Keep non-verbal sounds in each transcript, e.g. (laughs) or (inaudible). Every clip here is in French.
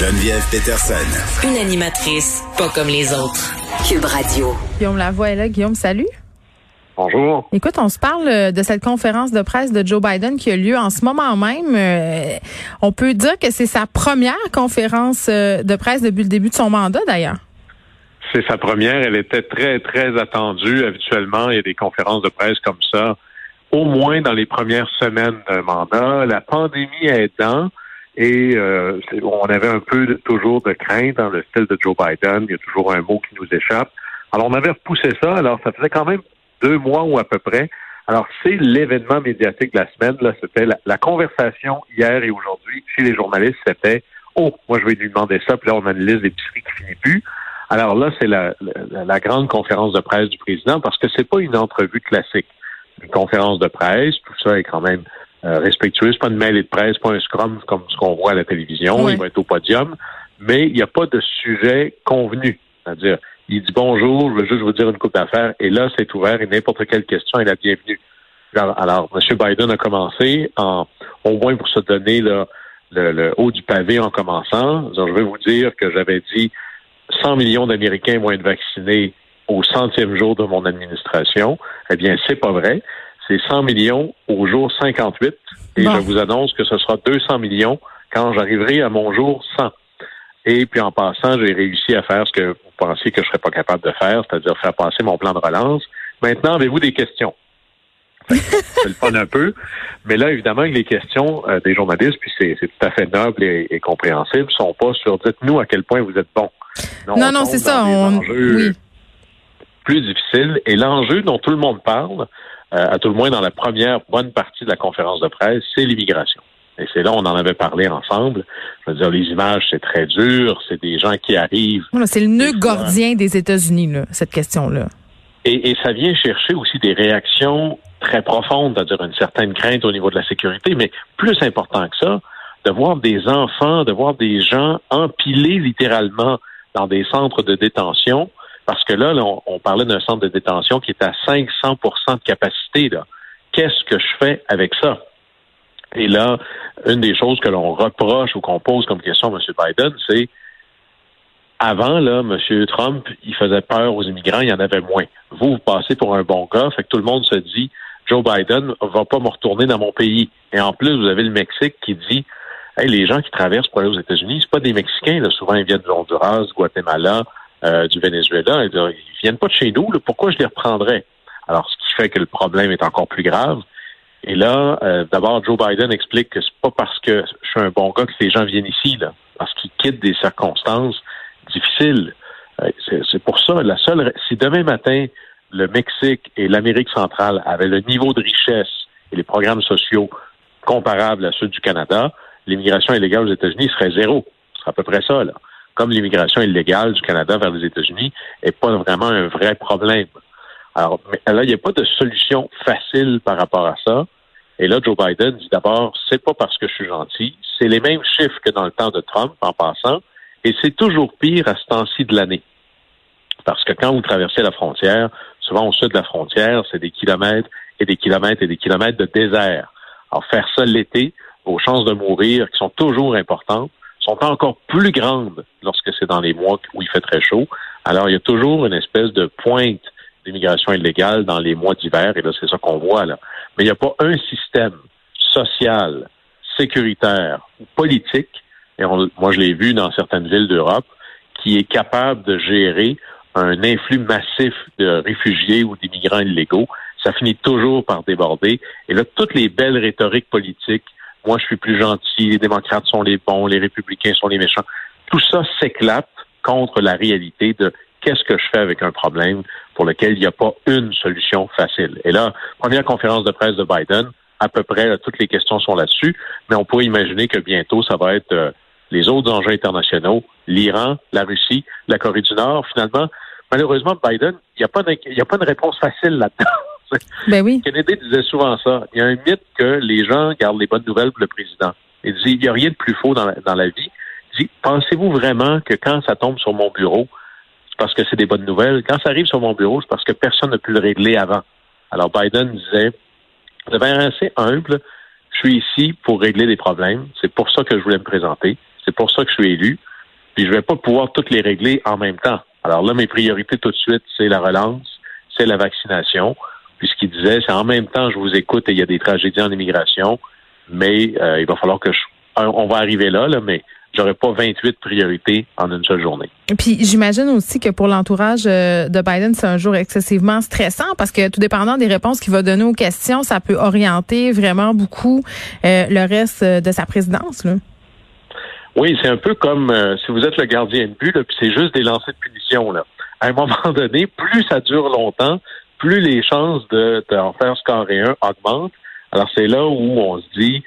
Geneviève Peterson. Une animatrice pas comme les autres. Cube Radio. Guillaume Lavoie est là. Guillaume, salut. Bonjour. Écoute, on se parle euh, de cette conférence de presse de Joe Biden qui a lieu en ce moment même. Euh, on peut dire que c'est sa première conférence euh, de presse depuis le début de son mandat, d'ailleurs. C'est sa première. Elle était très, très attendue. Habituellement, il y a des conférences de presse comme ça, au moins dans les premières semaines d'un mandat. La pandémie aidant, et euh, on avait un peu toujours de crainte dans le style de Joe Biden. Il y a toujours un mot qui nous échappe. Alors, on avait repoussé ça. Alors, ça faisait quand même deux mois ou à peu près. Alors, c'est l'événement médiatique de la semaine. Là, c'était la, conversation hier et aujourd'hui chez les journalistes. C'était oh, moi je vais lui demander ça. Puis là, on a une liste qui finit plus. Alors là, c'est la, la, grande conférence de presse du président parce que c'est pas une entrevue classique. Une conférence de presse, tout ça est quand même euh, respectueux. C'est pas une mêlée de presse, pas un scrum comme ce qu'on voit à la télévision. Il va être au podium, mais il n'y a pas de sujet convenu. C'est-à-dire, il dit bonjour, je veux juste vous dire une coupe d'affaires, et là, c'est ouvert et n'importe quelle question est la bienvenue. Alors, M. Biden a commencé en, au moins pour se donner le, le, haut du pavé en commençant. je vais vous dire que j'avais dit 100 millions d'Américains vont être vaccinés au centième jour de mon administration. Eh bien, c'est pas vrai. C'est 100 millions au jour 58. Et je vous annonce que ce sera 200 millions quand j'arriverai à mon jour 100. Et puis en passant, j'ai réussi à faire ce que vous pensiez que je serais pas capable de faire, c'est-à-dire faire passer mon plan de relance. Maintenant, avez-vous des questions? (laughs) C'est le fun un peu. Mais là, évidemment, les questions euh, des journalistes, puis c'est tout à fait noble et, et compréhensible, sont pas sur dites-nous à quel point vous êtes bon. Non, non, c'est ça. On... Oui. Plus difficile. Et l'enjeu dont tout le monde parle, à tout le moins dans la première bonne partie de la conférence de presse, c'est l'immigration. Et c'est là, on en avait parlé ensemble. Je veux dire, les images, c'est très dur. C'est des gens qui arrivent. c'est le nœud gordien des États-Unis, cette question-là. Et, et, ça vient chercher aussi des réactions très profondes, c'est-à-dire une certaine crainte au niveau de la sécurité, mais plus important que ça, de voir des enfants, de voir des gens empilés littéralement dans des centres de détention, parce que là, on, parlait d'un centre de détention qui est à 500% de capacité. Qu'est-ce que je fais avec ça? Et là, une des choses que l'on reproche ou qu'on pose comme question à M. Biden, c'est avant, M. Trump, il faisait peur aux immigrants, il y en avait moins. Vous, vous passez pour un bon gars, fait que tout le monde se dit Joe Biden va pas me retourner dans mon pays. Et en plus, vous avez le Mexique qui dit hey, les gens qui traversent pour aller aux États-Unis, c'est pas des Mexicains, souvent ils viennent de Honduras, Guatemala, euh, du Venezuela. Ils, viennent pas de chez nous, pourquoi je les reprendrais? Alors, ce qui fait que le problème est encore plus grave. Et là, euh, d'abord, Joe Biden explique que c'est pas parce que je suis un bon gars que les gens viennent ici, là, parce qu'ils quittent des circonstances difficiles. Euh, c'est pour ça, la seule, si demain matin, le Mexique et l'Amérique centrale avaient le niveau de richesse et les programmes sociaux comparables à ceux du Canada, l'immigration illégale aux États-Unis serait zéro. Ce serait à peu près ça, là. Comme l'immigration illégale du Canada vers les États-Unis n'est pas vraiment un vrai problème. Alors, là, il n'y a pas de solution facile par rapport à ça. Et là, Joe Biden dit d'abord, c'est pas parce que je suis gentil, c'est les mêmes chiffres que dans le temps de Trump, en passant, et c'est toujours pire à ce temps-ci de l'année. Parce que quand vous traversez la frontière, souvent au sud de la frontière, c'est des kilomètres et des kilomètres et des kilomètres de désert. Alors, faire ça l'été, vos chances de mourir, qui sont toujours importantes, sont encore plus grandes lorsque c'est dans les mois où il fait très chaud. Alors, il y a toujours une espèce de pointe d'immigration illégale dans les mois d'hiver, et là, c'est ça qu'on voit, là. Mais il n'y a pas un système social, sécuritaire ou politique, et moi, je l'ai vu dans certaines villes d'Europe, qui est capable de gérer un influx massif de réfugiés ou d'immigrants illégaux. Ça finit toujours par déborder. Et là, toutes les belles rhétoriques politiques, moi, je suis plus gentil, les démocrates sont les bons, les républicains sont les méchants, tout ça s'éclate contre la réalité de qu'est-ce que je fais avec un problème pour lequel il n'y a pas une solution facile. Et là, première conférence de presse de Biden, à peu près toutes les questions sont là-dessus, mais on pourrait imaginer que bientôt, ça va être euh, les autres enjeux internationaux, l'Iran, la Russie, la Corée du Nord. Finalement, malheureusement, Biden, il n'y a, pas a pas de réponse facile là-dedans. (laughs) Ben oui. Kennedy disait souvent ça. Il y a un mythe que les gens gardent les bonnes nouvelles pour le président. Il dit, il n'y a rien de plus faux dans la, dans la vie. Il dit, pensez-vous vraiment que quand ça tombe sur mon bureau, parce que c'est des bonnes nouvelles? Quand ça arrive sur mon bureau, c'est parce que personne n'a pu le régler avant. Alors Biden disait, de manière assez humble, je suis ici pour régler des problèmes. C'est pour ça que je voulais me présenter. C'est pour ça que je suis élu. puis je vais pas pouvoir toutes les régler en même temps. Alors là, mes priorités tout de suite, c'est la relance, c'est la vaccination. Puis ce qu'il disait, c'est en même temps, je vous écoute et il y a des tragédies en immigration, mais euh, il va falloir que je, on va arriver là, là, mais j'aurais pas 28 priorités en une seule journée. Puis j'imagine aussi que pour l'entourage euh, de Biden, c'est un jour excessivement stressant parce que tout dépendant des réponses qu'il va donner aux questions, ça peut orienter vraiment beaucoup euh, le reste de sa présidence. Là. Oui, c'est un peu comme euh, si vous êtes le gardien de but, puis c'est juste des lancers de punition. Là. À un moment (laughs) donné, plus ça dure longtemps, plus les chances de, de en faire scorer un augmentent. Alors c'est là où on se dit,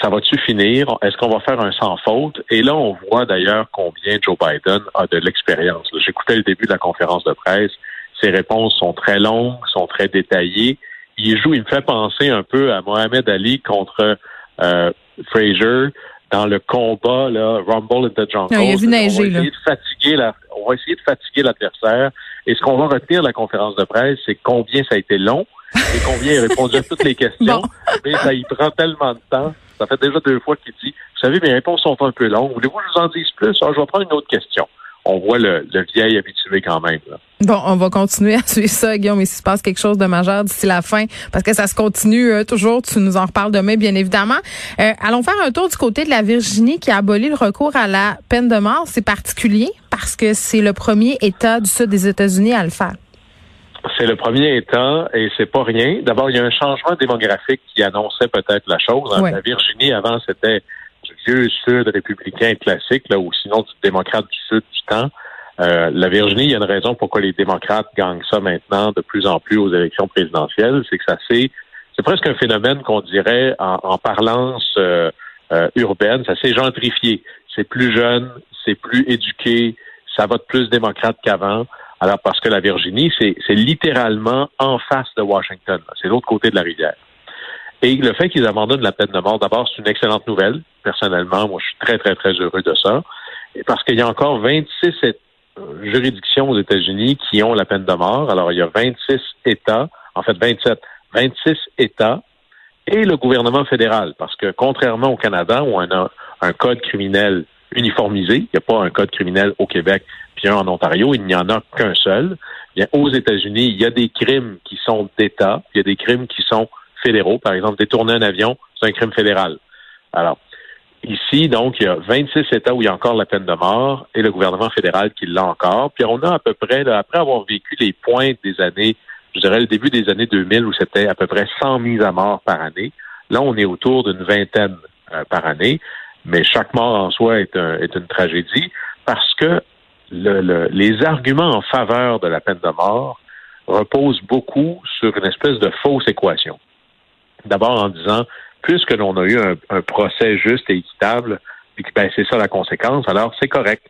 ça va-tu finir? Est-ce qu'on va faire un sans faute? Et là, on voit d'ailleurs combien Joe Biden a de l'expérience. J'écoutais le début de la conférence de presse. Ses réponses sont très longues, sont très détaillées. Il joue, il me fait penser un peu à Mohamed Ali contre euh, Frazier dans le combat, là, Rumble in the Jungle. Non, il a vu neiger, on va essayer de fatiguer la, on va essayer de fatiguer l'adversaire. Et ce qu'on va retenir de la conférence de presse, c'est combien ça a été long et combien il a répondu à toutes les questions. (laughs) Mais ça y prend tellement de temps. Ça fait déjà deux fois qu'il dit, vous savez, mes réponses sont un peu longues. Voulez-vous que je vous en dise plus? Alors, je vais prendre une autre question on voit le, vieil habitué quand même. Bon, on va continuer à suivre ça, Guillaume, mais s'il se passe quelque chose de majeur d'ici la fin, parce que ça se continue euh, toujours, tu nous en reparles demain, bien évidemment. Euh, allons faire un tour du côté de la Virginie qui a aboli le recours à la peine de mort. C'est particulier parce que c'est le premier État du sud des États-Unis à le faire. C'est le premier État et c'est pas rien. D'abord, il y a un changement démographique qui annonçait peut-être la chose. La Virginie, avant, c'était vieux Sud républicain classique, là, ou sinon du démocrate du Sud du temps. Euh, la Virginie, il y a une raison pourquoi les démocrates gagnent ça maintenant de plus en plus aux élections présidentielles, c'est que ça c'est c'est presque un phénomène qu'on dirait en, parlance euh, euh, urbaine, ça s'est gentrifié. C'est plus jeune, c'est plus éduqué, ça vote plus démocrate qu'avant. Alors parce que la Virginie, c'est littéralement en face de Washington, c'est l'autre côté de la rivière. Et le fait qu'ils abandonnent la peine de mort, d'abord, c'est une excellente nouvelle. Personnellement, moi, je suis très, très, très heureux de ça. Parce qu'il y a encore 26 juridictions aux États-Unis qui ont la peine de mort. Alors, il y a 26 États, en fait 27, 26 États et le gouvernement fédéral. Parce que contrairement au Canada, où on a un code criminel uniformisé, il n'y a pas un code criminel au Québec puis un en Ontario, il n'y en a qu'un seul. Bien, aux États-Unis, il y a des crimes qui sont d'État, il y a des crimes qui sont fédéraux. Par exemple, détourner un avion, c'est un crime fédéral. Alors, ici, donc, il y a 26 États où il y a encore la peine de mort et le gouvernement fédéral qui l'a encore. Puis on a à peu près, après avoir vécu les pointes des années, je dirais le début des années 2000 où c'était à peu près 100 mises à mort par année, là, on est autour d'une vingtaine euh, par année. Mais chaque mort en soi est, une tragédie parce que les arguments en faveur de la peine de mort reposent beaucoup sur une espèce de fausse équation. D'abord en disant, puisque l'on a eu un, procès juste et équitable, puis que ben, c'est ça la conséquence, alors c'est correct.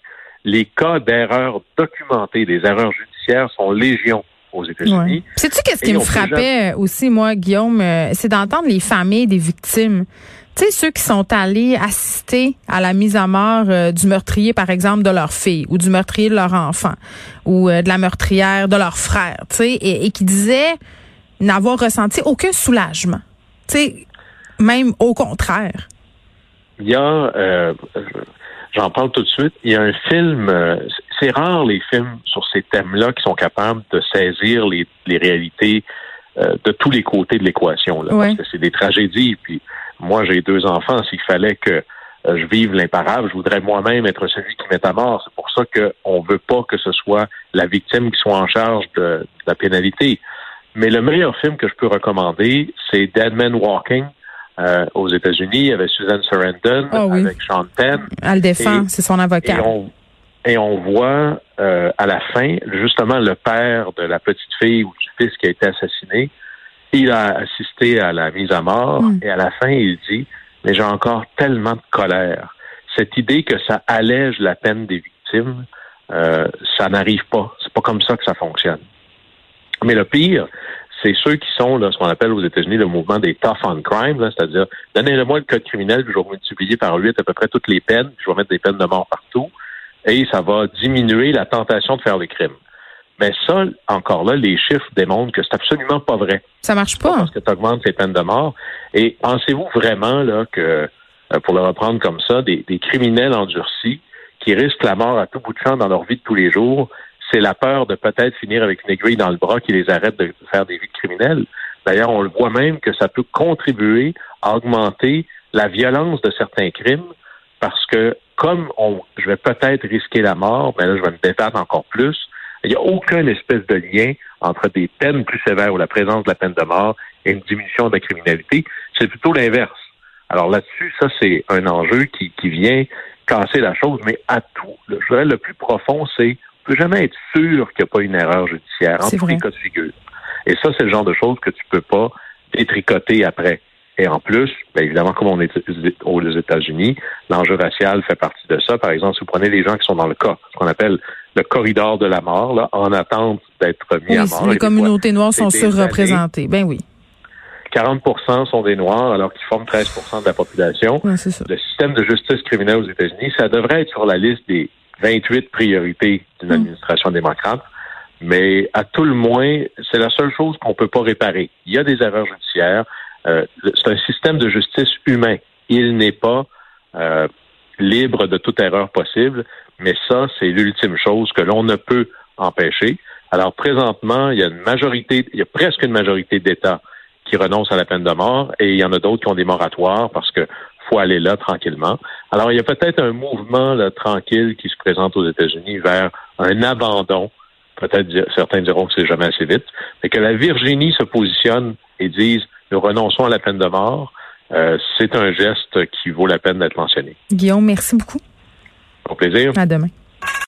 Les cas d'erreurs documentées, des erreurs judiciaires sont légion aux États-Unis. Sais-tu qu'est-ce qui me frappait aussi, moi, Guillaume, euh, c'est d'entendre les familles des victimes. Tu sais, ceux qui sont allés assister à la mise à mort euh, du meurtrier, par exemple, de leur fille, ou du meurtrier de leur enfant, ou euh, de la meurtrière de leur frère, tu sais, et qui disaient n'avoir ressenti aucun soulagement sais, même au contraire. Il y a, euh, j'en parle tout de suite, il y a un film, euh, c'est rare les films sur ces thèmes-là qui sont capables de saisir les, réalités euh, de tous les côtés de l'équation. Parce que c'est des tragédies. Puis moi, j'ai deux enfants. S'il fallait que je vive l'imparable, je voudrais moi-même être celui qui met à mort. C'est pour ça qu'on ne veut pas que ce soit la victime qui soit en charge de la pénalité. Mais le meilleur film que je peux recommander, c'est Dead Man Walking euh, aux États-Unis avec Susan Sarandon, ah avec Sean Penn. Elle défend, c'est son avocat. Et on, voit euh, à la fin, justement, le père de la petite fille ou du fils qui a été assassiné. Il a assisté à la mise à mort hmm. et à la fin, il dit, mais j'ai encore tellement de colère. Cette idée que ça allège la peine des victimes, euh, ça n'arrive pas. C'est pas comme ça que ça fonctionne. Mais le pire, c'est ceux qui sont là, ce qu'on appelle aux États-Unis le mouvement des tough on crime, c'est-à-dire donnez-le-moi le code criminel, puis je vais multiplier par huit à peu près toutes les peines, puis je vais mettre des peines de mort partout, et ça va diminuer la tentation de faire des crimes. Mais ça, encore là, les chiffres démontrent que c'est absolument pas vrai. Ça marche pas. Parce que tu augmentes ces peines de mort. Et pensez-vous vraiment là que, euh, pour le reprendre comme ça, des, des criminels endurcis qui risquent la mort à tout bout de champ dans leur vie de tous les jours, c'est la peur de peut-être finir avec une aiguille dans le bras qui les arrête de faire des vies criminelles. D'ailleurs, on le voit même que ça peut contribuer à augmenter la violence de certains crimes parce que comme on, je vais peut-être risquer la mort, mais là, je vais me débattre encore plus. Il n'y a aucun espèce de lien entre des peines plus sévères ou la présence de la peine de mort et une diminution de la criminalité. C'est plutôt l'inverse. Alors là-dessus, ça, c'est un enjeu qui, qui vient casser la chose, mais à tout. Je dirais le plus profond, c'est on peut jamais être sûr qu'il n'y a pas une erreur judiciaire en tous les cas de figure. Et ça, c'est le genre de choses que tu peux pas détricoter après. Et en plus, bien évidemment, comme on est aux États-Unis, l'enjeu racial fait partie de ça. Par exemple, si vous prenez les gens qui sont dans le cas, ce qu'on appelle le corridor de la mort, là, en attente d'être mis à mort. Les communautés noires sont surreprésentées. Ben oui. 40 sont des Noirs, alors qu'ils forment 13% de la population. le système de justice criminelle aux États-Unis, ça devrait être sur la liste des 28 priorités d'une hmm. administration démocrate, mais à tout le moins, c'est la seule chose qu'on peut pas réparer. Il y a des erreurs judiciaires. Euh, c'est un système de justice humain. Il n'est pas euh, libre de toute erreur possible, mais ça, c'est l'ultime chose que l'on ne peut empêcher. Alors présentement, il y a une majorité, il y a presque une majorité d'États qui renoncent à la peine de mort et il y en a d'autres qui ont des moratoires parce que faut aller là tranquillement. Alors il y a peut-être un mouvement là, tranquille qui se présente aux États-Unis vers un abandon. Peut-être certains diront que c'est jamais assez vite, mais que la Virginie se positionne et dise nous renonçons à la peine de mort. Euh, c'est un geste qui vaut la peine d'être mentionné. Guillaume, merci beaucoup. Au plaisir. À demain.